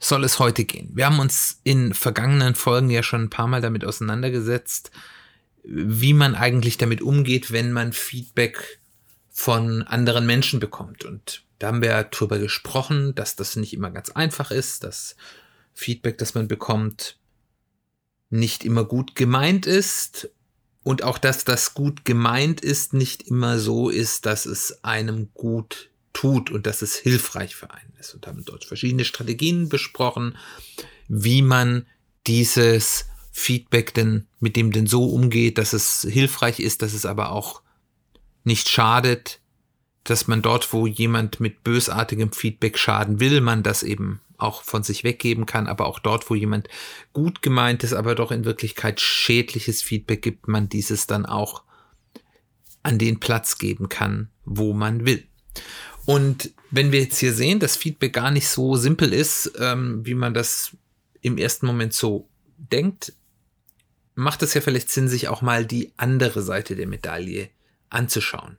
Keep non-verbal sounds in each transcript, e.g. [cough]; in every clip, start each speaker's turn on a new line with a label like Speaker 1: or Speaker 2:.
Speaker 1: soll es heute gehen? Wir haben uns in vergangenen Folgen ja schon ein paar Mal damit auseinandergesetzt, wie man eigentlich damit umgeht, wenn man Feedback von anderen Menschen bekommt. Und da haben wir darüber gesprochen, dass das nicht immer ganz einfach ist, dass Feedback, das man bekommt, nicht immer gut gemeint ist und auch, dass das gut gemeint ist, nicht immer so ist, dass es einem gut tut und dass es hilfreich für einen ist. Und haben dort verschiedene Strategien besprochen, wie man dieses Feedback denn mit dem denn so umgeht, dass es hilfreich ist, dass es aber auch nicht schadet, dass man dort, wo jemand mit bösartigem Feedback schaden will, man das eben auch von sich weggeben kann, aber auch dort, wo jemand gut gemeintes, aber doch in Wirklichkeit schädliches Feedback gibt, man dieses dann auch an den Platz geben kann, wo man will. Und wenn wir jetzt hier sehen, dass Feedback gar nicht so simpel ist, ähm, wie man das im ersten Moment so denkt, macht es ja vielleicht Sinn, sich auch mal die andere Seite der Medaille anzuschauen.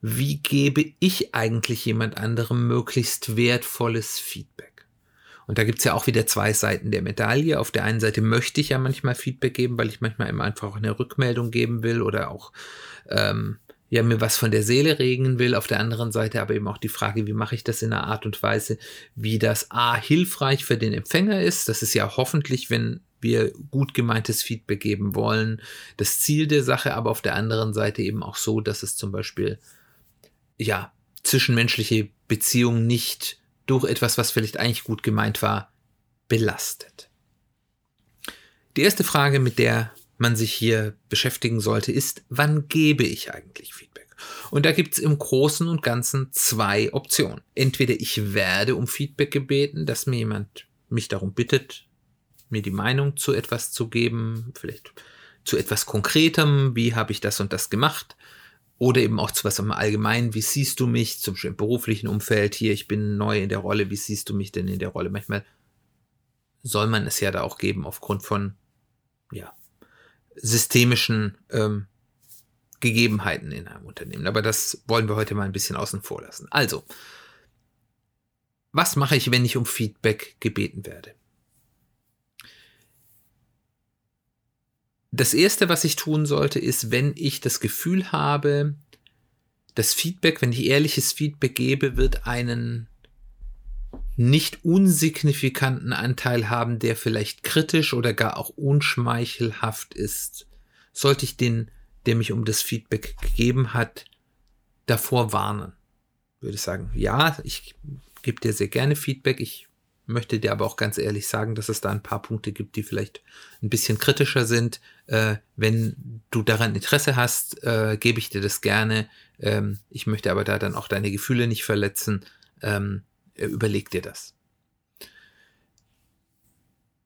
Speaker 1: Wie gebe ich eigentlich jemand anderem möglichst wertvolles Feedback? Und da gibt's ja auch wieder zwei Seiten der Medaille. Auf der einen Seite möchte ich ja manchmal Feedback geben, weil ich manchmal immer einfach eine Rückmeldung geben will oder auch ähm, ja mir was von der Seele regen will. Auf der anderen Seite aber eben auch die Frage, wie mache ich das in einer Art und Weise, wie das A hilfreich für den Empfänger ist. Das ist ja hoffentlich, wenn wir gut gemeintes Feedback geben wollen, das Ziel der Sache, aber auf der anderen Seite eben auch so, dass es zum Beispiel ja zwischenmenschliche Beziehungen nicht durch etwas, was vielleicht eigentlich gut gemeint war, belastet. Die erste Frage, mit der man sich hier beschäftigen sollte, ist, wann gebe ich eigentlich Feedback? Und da gibt es im Großen und Ganzen zwei Optionen. Entweder ich werde um Feedback gebeten, dass mir jemand mich darum bittet, mir die Meinung zu etwas zu geben, vielleicht zu etwas Konkretem, wie habe ich das und das gemacht, oder eben auch zu was im Allgemeinen, wie siehst du mich, zum Beispiel im beruflichen Umfeld, hier, ich bin neu in der Rolle, wie siehst du mich denn in der Rolle? Manchmal soll man es ja da auch geben aufgrund von, ja, systemischen ähm, Gegebenheiten in einem Unternehmen. Aber das wollen wir heute mal ein bisschen außen vor lassen. Also, was mache ich, wenn ich um Feedback gebeten werde? Das Erste, was ich tun sollte, ist, wenn ich das Gefühl habe, das Feedback, wenn ich ehrliches Feedback gebe, wird einen nicht unsignifikanten Anteil haben, der vielleicht kritisch oder gar auch unschmeichelhaft ist, sollte ich den, der mich um das Feedback gegeben hat, davor warnen. Würde ich sagen, ja, ich gebe dir sehr gerne Feedback. Ich möchte dir aber auch ganz ehrlich sagen, dass es da ein paar Punkte gibt, die vielleicht ein bisschen kritischer sind. Äh, wenn du daran Interesse hast, äh, gebe ich dir das gerne. Ähm, ich möchte aber da dann auch deine Gefühle nicht verletzen. Ähm, äh, überleg dir das.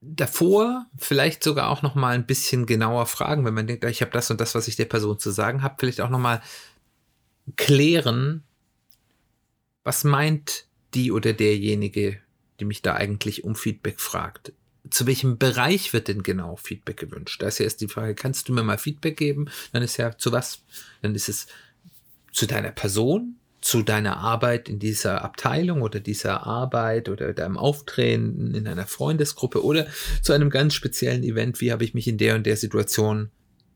Speaker 1: Davor vielleicht sogar auch noch mal ein bisschen genauer fragen, wenn man denkt, ich habe das und das, was ich der Person zu sagen habe, vielleicht auch noch mal klären, was meint die oder derjenige, die mich da eigentlich um Feedback fragt. Zu welchem Bereich wird denn genau Feedback gewünscht? Da ist ja erst die Frage, kannst du mir mal Feedback geben? Dann ist ja zu was? Dann ist es zu deiner Person, zu deiner Arbeit in dieser Abteilung oder dieser Arbeit oder deinem Auftreten in einer Freundesgruppe oder zu einem ganz speziellen Event, wie habe ich mich in der und der Situation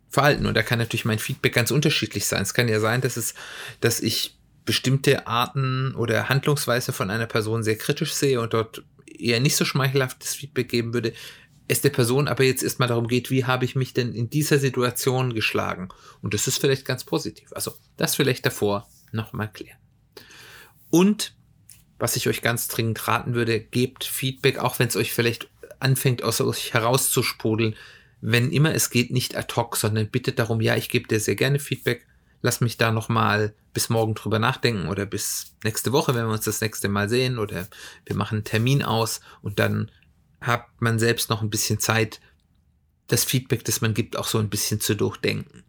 Speaker 1: verhalten. Und da kann natürlich mein Feedback ganz unterschiedlich sein. Es kann ja sein, dass es, dass ich bestimmte Arten oder Handlungsweise von einer Person sehr kritisch sehe und dort eher nicht so schmeichelhaftes Feedback geben würde, es der Person aber jetzt erstmal darum geht, wie habe ich mich denn in dieser Situation geschlagen? Und das ist vielleicht ganz positiv. Also das vielleicht davor nochmal klären. Und was ich euch ganz dringend raten würde, gebt Feedback, auch wenn es euch vielleicht anfängt, aus euch herauszusprudeln. Wenn immer es geht, nicht ad hoc, sondern bittet darum, ja, ich gebe dir sehr gerne Feedback. Lass mich da nochmal bis morgen drüber nachdenken oder bis nächste Woche, wenn wir uns das nächste Mal sehen oder wir machen einen Termin aus und dann hat man selbst noch ein bisschen Zeit, das Feedback, das man gibt, auch so ein bisschen zu durchdenken.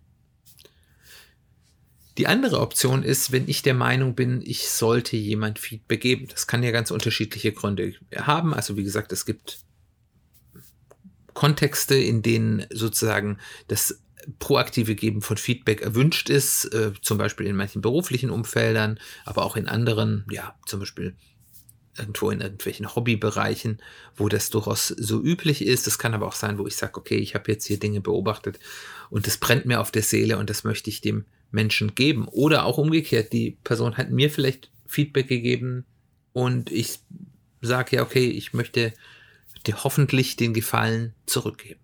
Speaker 1: Die andere Option ist, wenn ich der Meinung bin, ich sollte jemand Feedback geben. Das kann ja ganz unterschiedliche Gründe haben. Also wie gesagt, es gibt Kontexte, in denen sozusagen das proaktive Geben von Feedback erwünscht ist, äh, zum Beispiel in manchen beruflichen Umfeldern, aber auch in anderen, ja, zum Beispiel irgendwo in irgendwelchen Hobbybereichen, wo das durchaus so üblich ist. Das kann aber auch sein, wo ich sage, okay, ich habe jetzt hier Dinge beobachtet und das brennt mir auf der Seele und das möchte ich dem Menschen geben. Oder auch umgekehrt, die Person hat mir vielleicht Feedback gegeben und ich sage ja, okay, ich möchte dir hoffentlich den Gefallen zurückgeben.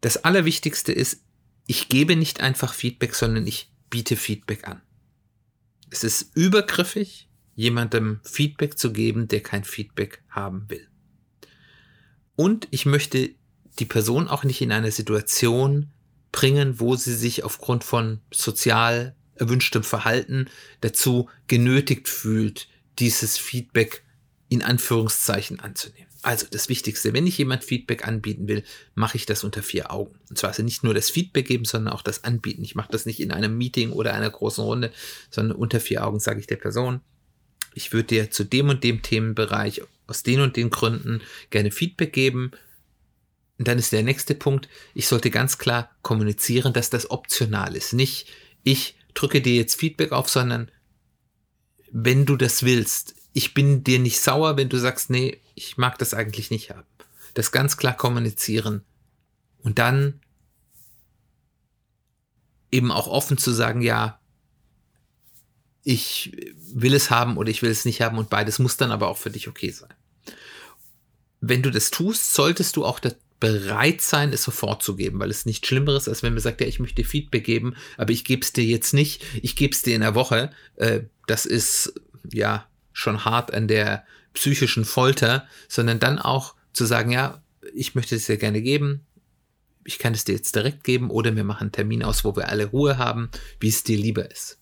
Speaker 1: Das Allerwichtigste ist, ich gebe nicht einfach Feedback, sondern ich biete Feedback an. Es ist übergriffig, jemandem Feedback zu geben, der kein Feedback haben will. Und ich möchte die Person auch nicht in eine Situation bringen, wo sie sich aufgrund von sozial erwünschtem Verhalten dazu genötigt fühlt, dieses Feedback in Anführungszeichen anzunehmen. Also das Wichtigste, wenn ich jemand Feedback anbieten will, mache ich das unter vier Augen. Und zwar also nicht nur das Feedback geben, sondern auch das Anbieten. Ich mache das nicht in einem Meeting oder einer großen Runde, sondern unter vier Augen sage ich der Person, ich würde dir zu dem und dem Themenbereich aus den und den Gründen gerne Feedback geben. Und dann ist der nächste Punkt, ich sollte ganz klar kommunizieren, dass das optional ist. Nicht, ich drücke dir jetzt Feedback auf, sondern wenn du das willst, ich bin dir nicht sauer, wenn du sagst, nee, ich mag das eigentlich nicht haben. Das ganz klar kommunizieren und dann eben auch offen zu sagen, ja, ich will es haben oder ich will es nicht haben und beides muss dann aber auch für dich okay sein. Wenn du das tust, solltest du auch bereit sein, es sofort zu geben, weil es nicht Schlimmeres, als wenn man sagt, ja, ich möchte Feedback geben, aber ich gebe es dir jetzt nicht, ich gebe es dir in der Woche. Äh, das ist ja schon hart an der psychischen Folter, sondern dann auch zu sagen, ja, ich möchte es dir gerne geben, ich kann es dir jetzt direkt geben oder wir machen einen Termin aus, wo wir alle Ruhe haben, wie es dir lieber ist.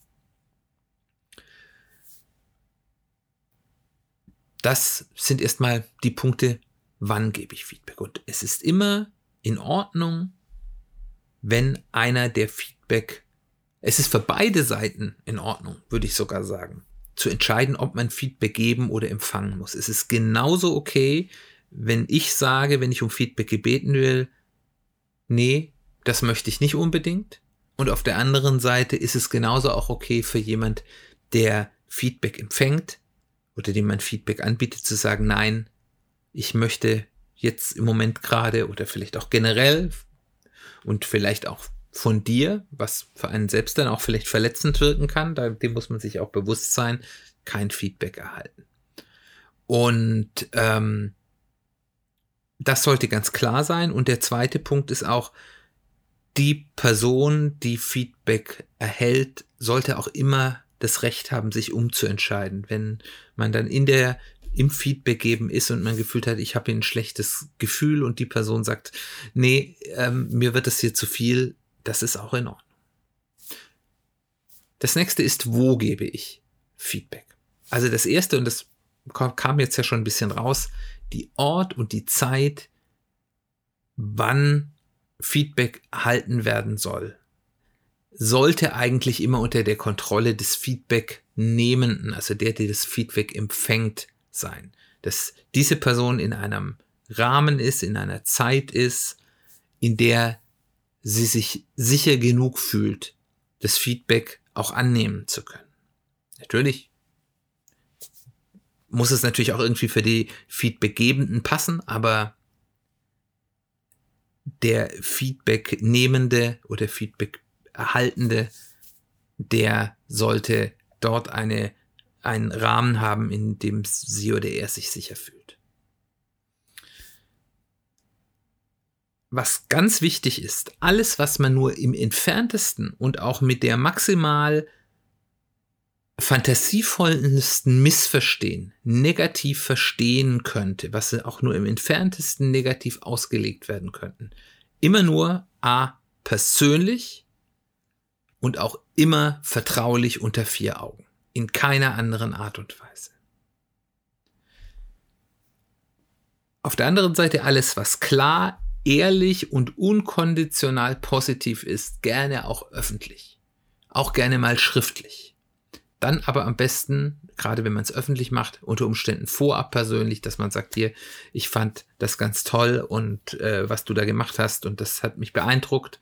Speaker 1: das sind erstmal die Punkte, wann gebe ich Feedback. Und es ist immer in Ordnung, wenn einer der Feedback, es ist für beide Seiten in Ordnung, würde ich sogar sagen, zu entscheiden, ob man Feedback geben oder empfangen muss. Es ist genauso okay, wenn ich sage, wenn ich um Feedback gebeten will, nee, das möchte ich nicht unbedingt. Und auf der anderen Seite ist es genauso auch okay für jemand, der Feedback empfängt, oder dem man Feedback anbietet, zu sagen, nein, ich möchte jetzt im Moment gerade oder vielleicht auch generell und vielleicht auch von dir, was für einen selbst dann auch vielleicht verletzend wirken kann, dem muss man sich auch bewusst sein, kein Feedback erhalten. Und ähm, das sollte ganz klar sein. Und der zweite Punkt ist auch, die Person, die Feedback erhält, sollte auch immer das Recht haben, sich umzuentscheiden. Wenn man dann in der im Feedback geben ist und man gefühlt hat, ich habe ein schlechtes Gefühl und die Person sagt, nee, ähm, mir wird das hier zu viel, das ist auch in Ordnung. Das nächste ist, wo gebe ich Feedback? Also das erste, und das kam jetzt ja schon ein bisschen raus, die Ort und die Zeit, wann Feedback erhalten werden soll sollte eigentlich immer unter der Kontrolle des Feedback-Nehmenden, also der, der das Feedback empfängt, sein. Dass diese Person in einem Rahmen ist, in einer Zeit ist, in der sie sich sicher genug fühlt, das Feedback auch annehmen zu können. Natürlich muss es natürlich auch irgendwie für die Feedbackgebenden passen, aber der Feedback-Nehmende oder Feedback Erhaltende, der sollte dort eine, einen Rahmen haben, in dem sie oder er sich sicher fühlt. Was ganz wichtig ist, alles, was man nur im entferntesten und auch mit der maximal fantasievollsten Missverstehen negativ verstehen könnte, was auch nur im entferntesten negativ ausgelegt werden könnten, immer nur a persönlich und auch immer vertraulich unter vier Augen. In keiner anderen Art und Weise. Auf der anderen Seite alles, was klar ehrlich und unkonditional positiv ist, gerne auch öffentlich. Auch gerne mal schriftlich. Dann aber am besten, gerade wenn man es öffentlich macht, unter Umständen vorab persönlich, dass man sagt, hier, ich fand das ganz toll und äh, was du da gemacht hast und das hat mich beeindruckt.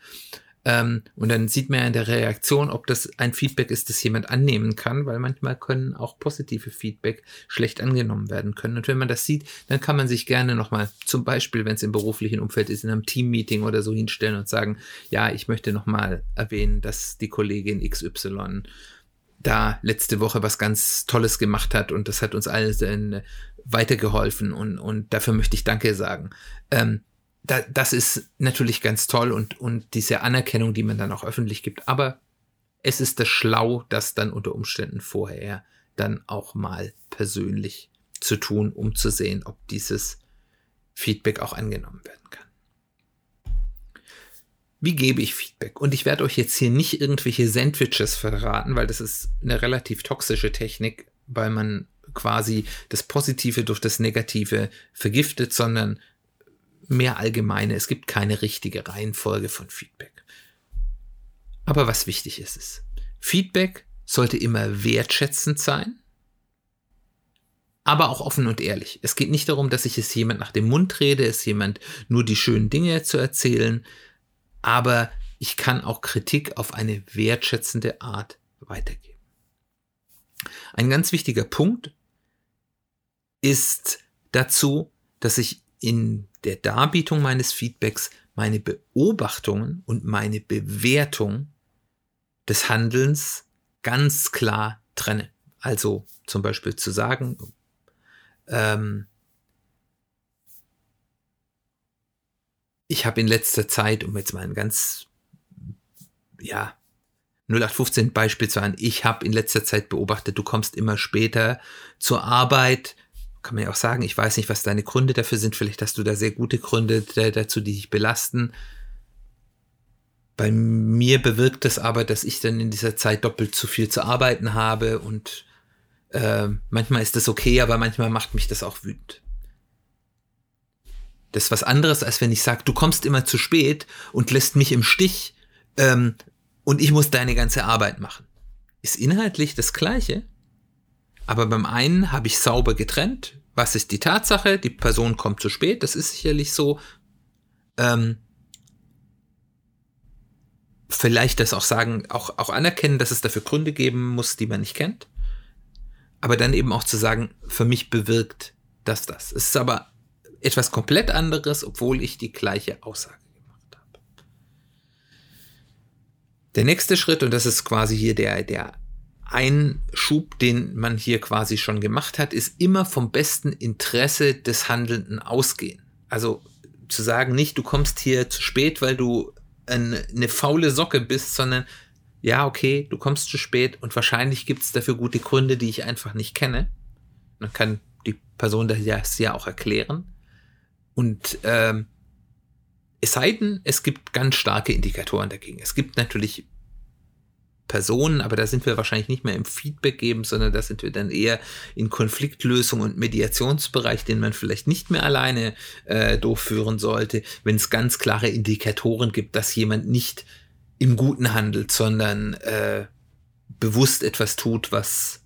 Speaker 1: Ähm, und dann sieht man ja in der Reaktion, ob das ein Feedback ist, das jemand annehmen kann, weil manchmal können auch positive Feedback schlecht angenommen werden können. Und wenn man das sieht, dann kann man sich gerne nochmal, zum Beispiel, wenn es im beruflichen Umfeld ist, in einem Teammeeting oder so hinstellen und sagen, ja, ich möchte nochmal erwähnen, dass die Kollegin XY da letzte Woche was ganz Tolles gemacht hat und das hat uns allen weitergeholfen und, und dafür möchte ich Danke sagen. Ähm, da, das ist natürlich ganz toll und, und diese Anerkennung, die man dann auch öffentlich gibt. Aber es ist das Schlau, das dann unter Umständen vorher dann auch mal persönlich zu tun, um zu sehen, ob dieses Feedback auch angenommen werden kann. Wie gebe ich Feedback? Und ich werde euch jetzt hier nicht irgendwelche Sandwiches verraten, weil das ist eine relativ toxische Technik, weil man quasi das Positive durch das Negative vergiftet, sondern mehr allgemeine. Es gibt keine richtige Reihenfolge von Feedback. Aber was wichtig ist, ist, Feedback sollte immer wertschätzend sein, aber auch offen und ehrlich. Es geht nicht darum, dass ich es jemand nach dem Mund rede, es jemand nur die schönen Dinge zu erzählen, aber ich kann auch Kritik auf eine wertschätzende Art weitergeben. Ein ganz wichtiger Punkt ist dazu, dass ich in der Darbietung meines Feedbacks meine Beobachtungen und meine Bewertung des Handelns ganz klar trenne. Also zum Beispiel zu sagen, ähm, ich habe in letzter Zeit, um jetzt mal ein ganz, ja, 0815 Beispiel zu an, ich habe in letzter Zeit beobachtet, du kommst immer später zur Arbeit, kann man ja auch sagen, ich weiß nicht, was deine Gründe dafür sind. Vielleicht hast du da sehr gute Gründe dazu, die dich belasten. Bei mir bewirkt das aber, dass ich dann in dieser Zeit doppelt zu viel zu arbeiten habe und äh, manchmal ist das okay, aber manchmal macht mich das auch wütend. Das ist was anderes, als wenn ich sage, du kommst immer zu spät und lässt mich im Stich ähm, und ich muss deine ganze Arbeit machen. Ist inhaltlich das Gleiche, aber beim einen habe ich sauber getrennt. Was ist die Tatsache? Die Person kommt zu spät, das ist sicherlich so. Ähm, vielleicht das auch sagen, auch, auch anerkennen, dass es dafür Gründe geben muss, die man nicht kennt. Aber dann eben auch zu sagen, für mich bewirkt das das. Es ist aber etwas komplett anderes, obwohl ich die gleiche Aussage gemacht habe. Der nächste Schritt, und das ist quasi hier der, der ein Schub, den man hier quasi schon gemacht hat, ist immer vom besten Interesse des Handelnden ausgehen. Also zu sagen, nicht du kommst hier zu spät, weil du eine, eine faule Socke bist, sondern ja, okay, du kommst zu spät und wahrscheinlich gibt es dafür gute Gründe, die ich einfach nicht kenne. Man kann die Person das ja auch erklären. Und ähm, es sei denn, es gibt ganz starke Indikatoren dagegen. Es gibt natürlich Personen, aber da sind wir wahrscheinlich nicht mehr im Feedback geben, sondern da sind wir dann eher in Konfliktlösung und Mediationsbereich, den man vielleicht nicht mehr alleine äh, durchführen sollte, wenn es ganz klare Indikatoren gibt, dass jemand nicht im Guten handelt, sondern äh, bewusst etwas tut, was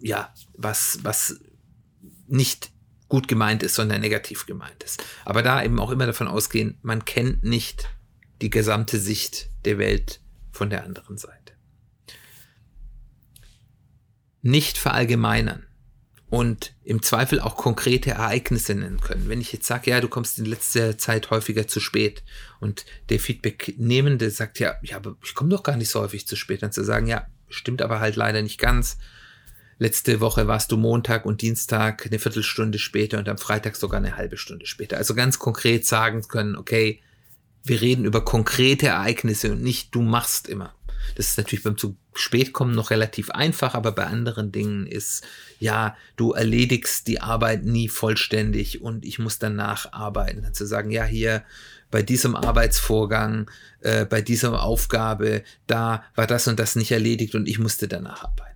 Speaker 1: ja, was, was nicht gut gemeint ist, sondern negativ gemeint ist. Aber da eben auch immer davon ausgehen, man kennt nicht die gesamte Sicht der Welt von der anderen Seite. Nicht verallgemeinern und im Zweifel auch konkrete Ereignisse nennen können. Wenn ich jetzt sage, ja, du kommst in letzter Zeit häufiger zu spät und der Feedbacknehmende sagt, ja, ja, aber ich komme doch gar nicht so häufig zu spät, dann zu sagen, ja, stimmt aber halt leider nicht ganz. Letzte Woche warst du Montag und Dienstag eine Viertelstunde später und am Freitag sogar eine halbe Stunde später. Also ganz konkret sagen können, okay, wir reden über konkrete Ereignisse und nicht du machst immer. Das ist natürlich beim zu spät kommen noch relativ einfach, aber bei anderen Dingen ist, ja, du erledigst die Arbeit nie vollständig und ich muss danach arbeiten. Zu sagen, ja, hier bei diesem Arbeitsvorgang, äh, bei dieser Aufgabe, da war das und das nicht erledigt und ich musste danach arbeiten.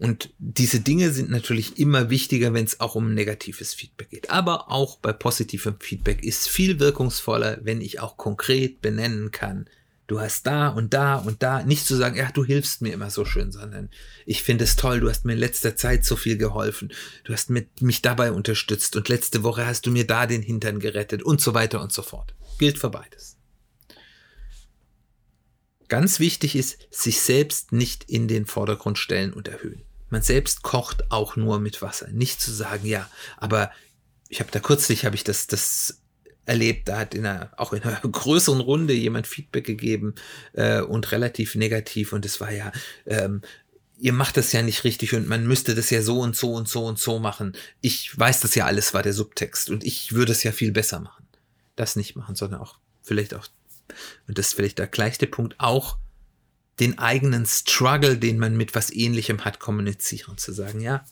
Speaker 1: Und diese Dinge sind natürlich immer wichtiger, wenn es auch um negatives Feedback geht. Aber auch bei positivem Feedback ist viel wirkungsvoller, wenn ich auch konkret benennen kann, du hast da und da und da, nicht zu sagen, ja, du hilfst mir immer so schön, sondern ich finde es toll, du hast mir in letzter Zeit so viel geholfen, du hast mit, mich dabei unterstützt und letzte Woche hast du mir da den Hintern gerettet und so weiter und so fort. Gilt für beides. Ganz wichtig ist, sich selbst nicht in den Vordergrund stellen und erhöhen. Man selbst kocht auch nur mit Wasser. Nicht zu sagen, ja, aber ich habe da kürzlich habe ich das das erlebt, da hat in einer auch in einer [laughs] größeren Runde jemand Feedback gegeben äh, und relativ negativ und es war ja ähm, ihr macht das ja nicht richtig und man müsste das ja so und so und so und so machen. Ich weiß das ja alles war der Subtext und ich würde es ja viel besser machen. Das nicht machen, sondern auch vielleicht auch und das ist vielleicht der gleiche Punkt auch den eigenen Struggle, den man mit was ähnlichem hat, kommunizieren. Zu sagen, ja,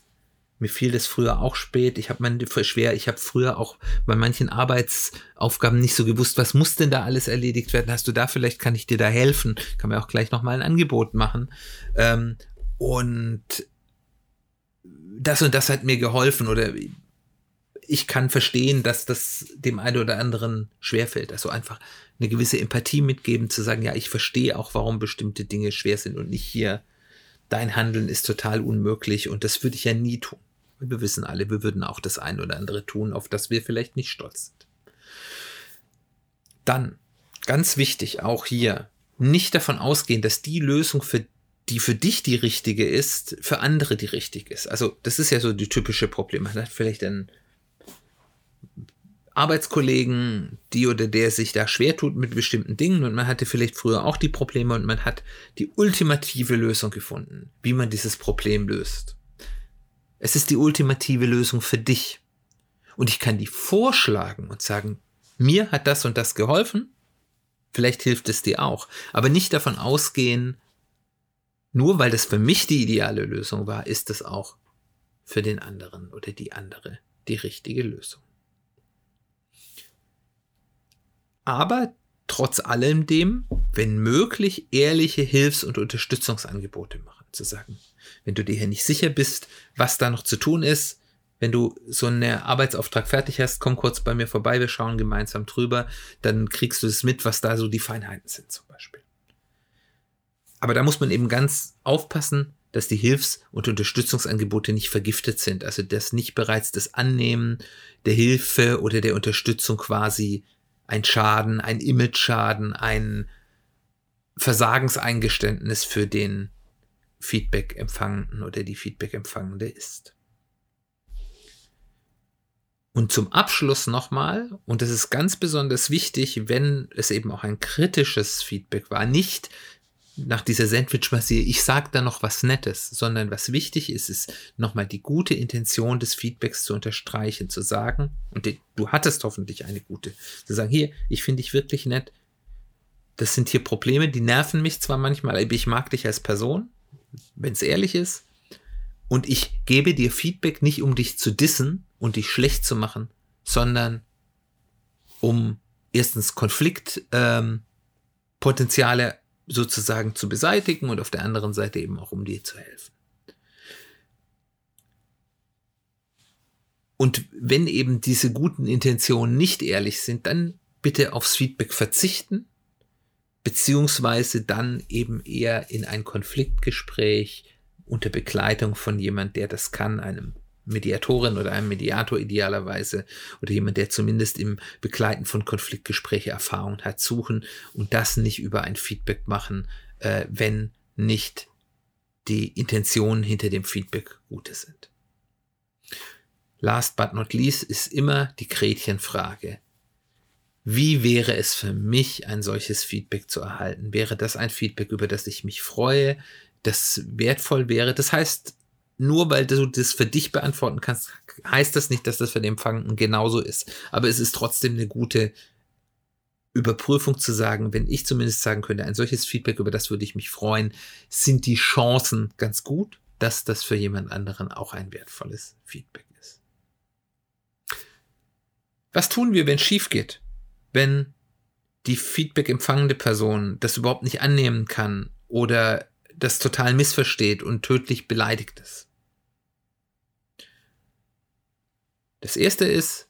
Speaker 1: mir fiel das früher auch spät, ich habe man schwer, ich habe früher auch bei manchen Arbeitsaufgaben nicht so gewusst, was muss denn da alles erledigt werden? Hast du da vielleicht, kann ich dir da helfen? Kann mir auch gleich nochmal ein Angebot machen. Ähm, und das und das hat mir geholfen oder ich kann verstehen, dass das dem einen oder anderen schwerfällt. Also einfach eine gewisse Empathie mitgeben, zu sagen, ja, ich verstehe auch, warum bestimmte Dinge schwer sind und nicht hier, dein Handeln ist total unmöglich und das würde ich ja nie tun. Wir wissen alle, wir würden auch das ein oder andere tun, auf das wir vielleicht nicht stolz sind. Dann, ganz wichtig, auch hier, nicht davon ausgehen, dass die Lösung für die für dich die richtige ist, für andere die richtige ist. Also das ist ja so die typische Problem. Man hat vielleicht ein Arbeitskollegen, die oder der sich da schwer tut mit bestimmten Dingen und man hatte vielleicht früher auch die Probleme und man hat die ultimative Lösung gefunden, wie man dieses Problem löst. Es ist die ultimative Lösung für dich. Und ich kann die vorschlagen und sagen, mir hat das und das geholfen, vielleicht hilft es dir auch, aber nicht davon ausgehen, nur weil das für mich die ideale Lösung war, ist es auch für den anderen oder die andere die richtige Lösung. Aber trotz allem dem, wenn möglich, ehrliche Hilfs- und Unterstützungsangebote machen. Zu sagen, wenn du dir hier nicht sicher bist, was da noch zu tun ist, wenn du so einen Arbeitsauftrag fertig hast, komm kurz bei mir vorbei, wir schauen gemeinsam drüber, dann kriegst du es mit, was da so die Feinheiten sind zum Beispiel. Aber da muss man eben ganz aufpassen, dass die Hilfs- und Unterstützungsangebote nicht vergiftet sind, also dass nicht bereits das Annehmen der Hilfe oder der Unterstützung quasi ein Schaden, ein Image-Schaden, ein Versagenseingeständnis für den Feedback-Empfangenden oder die Feedback-Empfangende ist. Und zum Abschluss nochmal, und das ist ganz besonders wichtig, wenn es eben auch ein kritisches Feedback war, nicht nach dieser Sandwich-Massier, ich sage da noch was Nettes, sondern was wichtig ist, ist nochmal die gute Intention des Feedbacks zu unterstreichen, zu sagen, und du hattest hoffentlich eine gute, zu sagen, hier, ich finde dich wirklich nett, das sind hier Probleme, die nerven mich zwar manchmal, aber ich mag dich als Person, wenn es ehrlich ist, und ich gebe dir Feedback nicht, um dich zu dissen und dich schlecht zu machen, sondern um erstens Konfliktpotenziale ähm, sozusagen zu beseitigen und auf der anderen Seite eben auch um dir zu helfen. Und wenn eben diese guten Intentionen nicht ehrlich sind, dann bitte aufs Feedback verzichten, beziehungsweise dann eben eher in ein Konfliktgespräch unter Begleitung von jemand, der das kann, einem Mediatorin oder einem Mediator idealerweise oder jemand, der zumindest im Begleiten von Konfliktgespräche Erfahrung hat, suchen und das nicht über ein Feedback machen, äh, wenn nicht die Intentionen hinter dem Feedback gute sind. Last but not least ist immer die Gretchenfrage. Wie wäre es für mich, ein solches Feedback zu erhalten? Wäre das ein Feedback, über das ich mich freue, das wertvoll wäre? Das heißt, nur weil du das für dich beantworten kannst, heißt das nicht, dass das für den Empfangenden genauso ist. Aber es ist trotzdem eine gute Überprüfung zu sagen, wenn ich zumindest sagen könnte, ein solches Feedback, über das würde ich mich freuen, sind die Chancen ganz gut, dass das für jemand anderen auch ein wertvolles Feedback ist. Was tun wir, wenn es schief geht? Wenn die Feedback empfangende Person das überhaupt nicht annehmen kann oder das total missversteht und tödlich beleidigt ist. Das erste ist,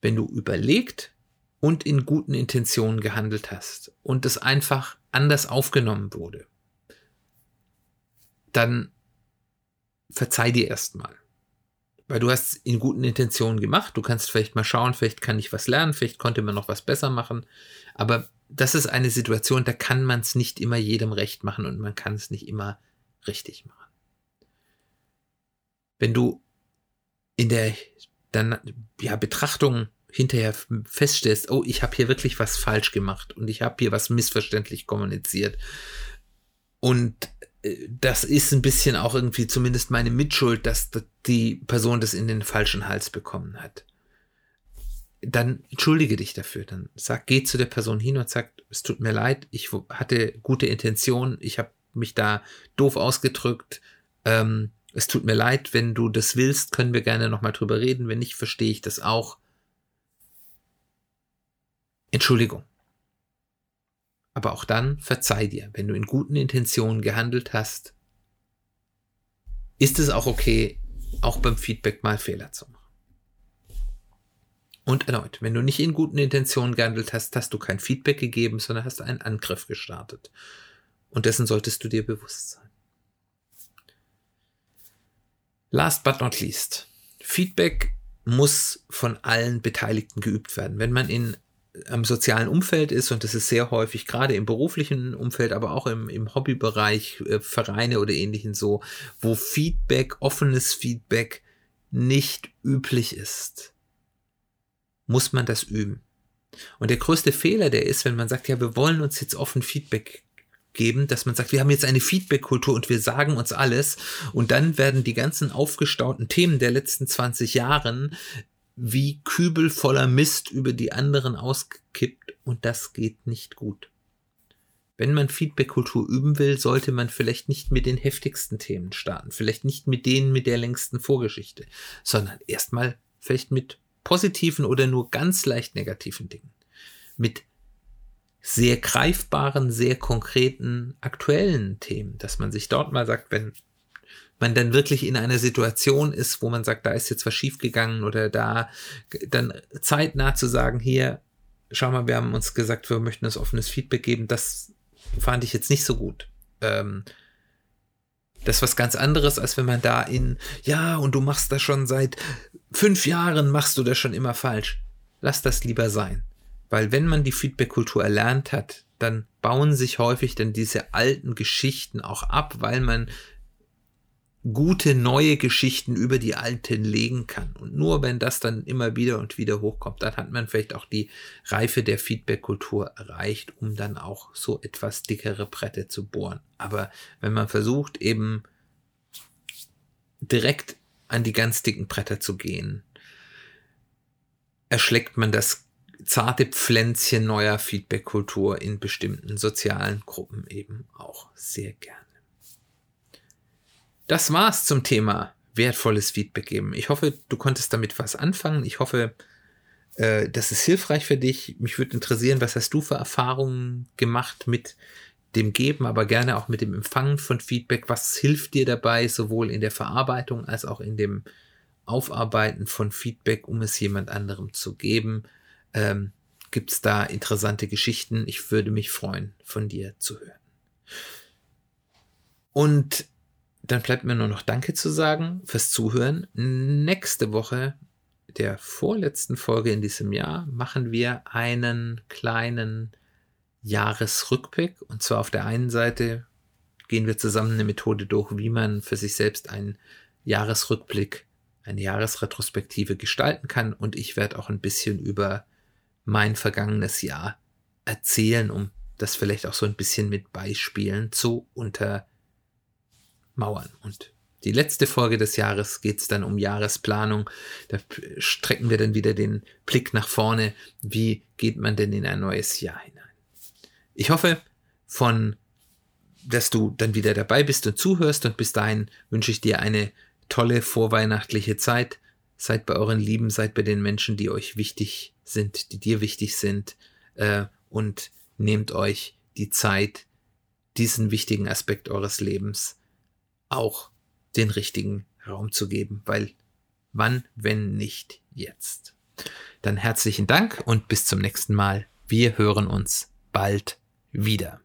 Speaker 1: wenn du überlegt und in guten Intentionen gehandelt hast und es einfach anders aufgenommen wurde, dann verzeih dir erstmal. Weil du hast in guten Intentionen gemacht, du kannst vielleicht mal schauen, vielleicht kann ich was lernen, vielleicht konnte man noch was besser machen, aber das ist eine Situation, da kann man es nicht immer jedem recht machen und man kann es nicht immer richtig machen. Wenn du in der dann, ja, Betrachtung hinterher feststellst, oh, ich habe hier wirklich was falsch gemacht und ich habe hier was missverständlich kommuniziert. Und äh, das ist ein bisschen auch irgendwie zumindest meine Mitschuld, dass die Person das in den falschen Hals bekommen hat. Dann entschuldige dich dafür. Dann sag, geh zu der Person hin und sag, es tut mir leid, ich hatte gute Intention, ich habe mich da doof ausgedrückt. Ähm, es tut mir leid, wenn du das willst, können wir gerne nochmal drüber reden. Wenn nicht, verstehe ich das auch. Entschuldigung. Aber auch dann verzeih dir, wenn du in guten Intentionen gehandelt hast, ist es auch okay, auch beim Feedback mal Fehler zu machen. Und erneut, wenn du nicht in guten Intentionen gehandelt hast, hast du kein Feedback gegeben, sondern hast einen Angriff gestartet. Und dessen solltest du dir bewusst sein. Last but not least. Feedback muss von allen Beteiligten geübt werden. Wenn man in einem sozialen Umfeld ist, und das ist sehr häufig, gerade im beruflichen Umfeld, aber auch im, im Hobbybereich, äh, Vereine oder ähnlichen so, wo Feedback, offenes Feedback nicht üblich ist, muss man das üben. Und der größte Fehler, der ist, wenn man sagt, ja, wir wollen uns jetzt offen Feedback geben, dass man sagt, wir haben jetzt eine Feedback-Kultur und wir sagen uns alles und dann werden die ganzen aufgestauten Themen der letzten 20 Jahren wie Kübel voller Mist über die anderen ausgekippt und das geht nicht gut. Wenn man Feedback-Kultur üben will, sollte man vielleicht nicht mit den heftigsten Themen starten, vielleicht nicht mit denen mit der längsten Vorgeschichte, sondern erstmal vielleicht mit positiven oder nur ganz leicht negativen Dingen. Mit sehr greifbaren, sehr konkreten, aktuellen Themen, dass man sich dort mal sagt, wenn man dann wirklich in einer Situation ist, wo man sagt, da ist jetzt was schiefgegangen oder da, dann zeitnah zu sagen, hier, schau mal, wir haben uns gesagt, wir möchten das offenes Feedback geben, das fand ich jetzt nicht so gut. Ähm, das ist was ganz anderes, als wenn man da in, ja, und du machst das schon seit fünf Jahren, machst du das schon immer falsch. Lass das lieber sein. Weil wenn man die Feedback-Kultur erlernt hat, dann bauen sich häufig dann diese alten Geschichten auch ab, weil man gute neue Geschichten über die alten legen kann. Und nur wenn das dann immer wieder und wieder hochkommt, dann hat man vielleicht auch die Reife der Feedback-Kultur erreicht, um dann auch so etwas dickere Brette zu bohren. Aber wenn man versucht, eben direkt an die ganz dicken Bretter zu gehen, erschlägt man das zarte Pflänzchen neuer Feedback-Kultur in bestimmten sozialen Gruppen eben auch sehr gerne. Das war's zum Thema wertvolles Feedback geben. Ich hoffe, du konntest damit was anfangen. Ich hoffe, äh, das ist hilfreich für dich. Mich würde interessieren, was hast du für Erfahrungen gemacht mit dem Geben, aber gerne auch mit dem Empfangen von Feedback. Was hilft dir dabei, sowohl in der Verarbeitung als auch in dem Aufarbeiten von Feedback, um es jemand anderem zu geben? Ähm, gibt es da interessante Geschichten. Ich würde mich freuen, von dir zu hören. Und dann bleibt mir nur noch Danke zu sagen fürs Zuhören. Nächste Woche, der vorletzten Folge in diesem Jahr, machen wir einen kleinen Jahresrückblick. Und zwar auf der einen Seite gehen wir zusammen eine Methode durch, wie man für sich selbst einen Jahresrückblick, eine Jahresretrospektive gestalten kann. Und ich werde auch ein bisschen über mein vergangenes Jahr erzählen, um das vielleicht auch so ein bisschen mit Beispielen zu untermauern. Und die letzte Folge des Jahres geht es dann um Jahresplanung. Da strecken wir dann wieder den Blick nach vorne. Wie geht man denn in ein neues Jahr hinein? Ich hoffe, von, dass du dann wieder dabei bist und zuhörst. Und bis dahin wünsche ich dir eine tolle vorweihnachtliche Zeit. Seid bei euren Lieben, seid bei den Menschen, die euch wichtig sind, die dir wichtig sind. Äh, und nehmt euch die Zeit, diesen wichtigen Aspekt eures Lebens auch den richtigen Raum zu geben, weil wann, wenn nicht jetzt. Dann herzlichen Dank und bis zum nächsten Mal. Wir hören uns bald wieder.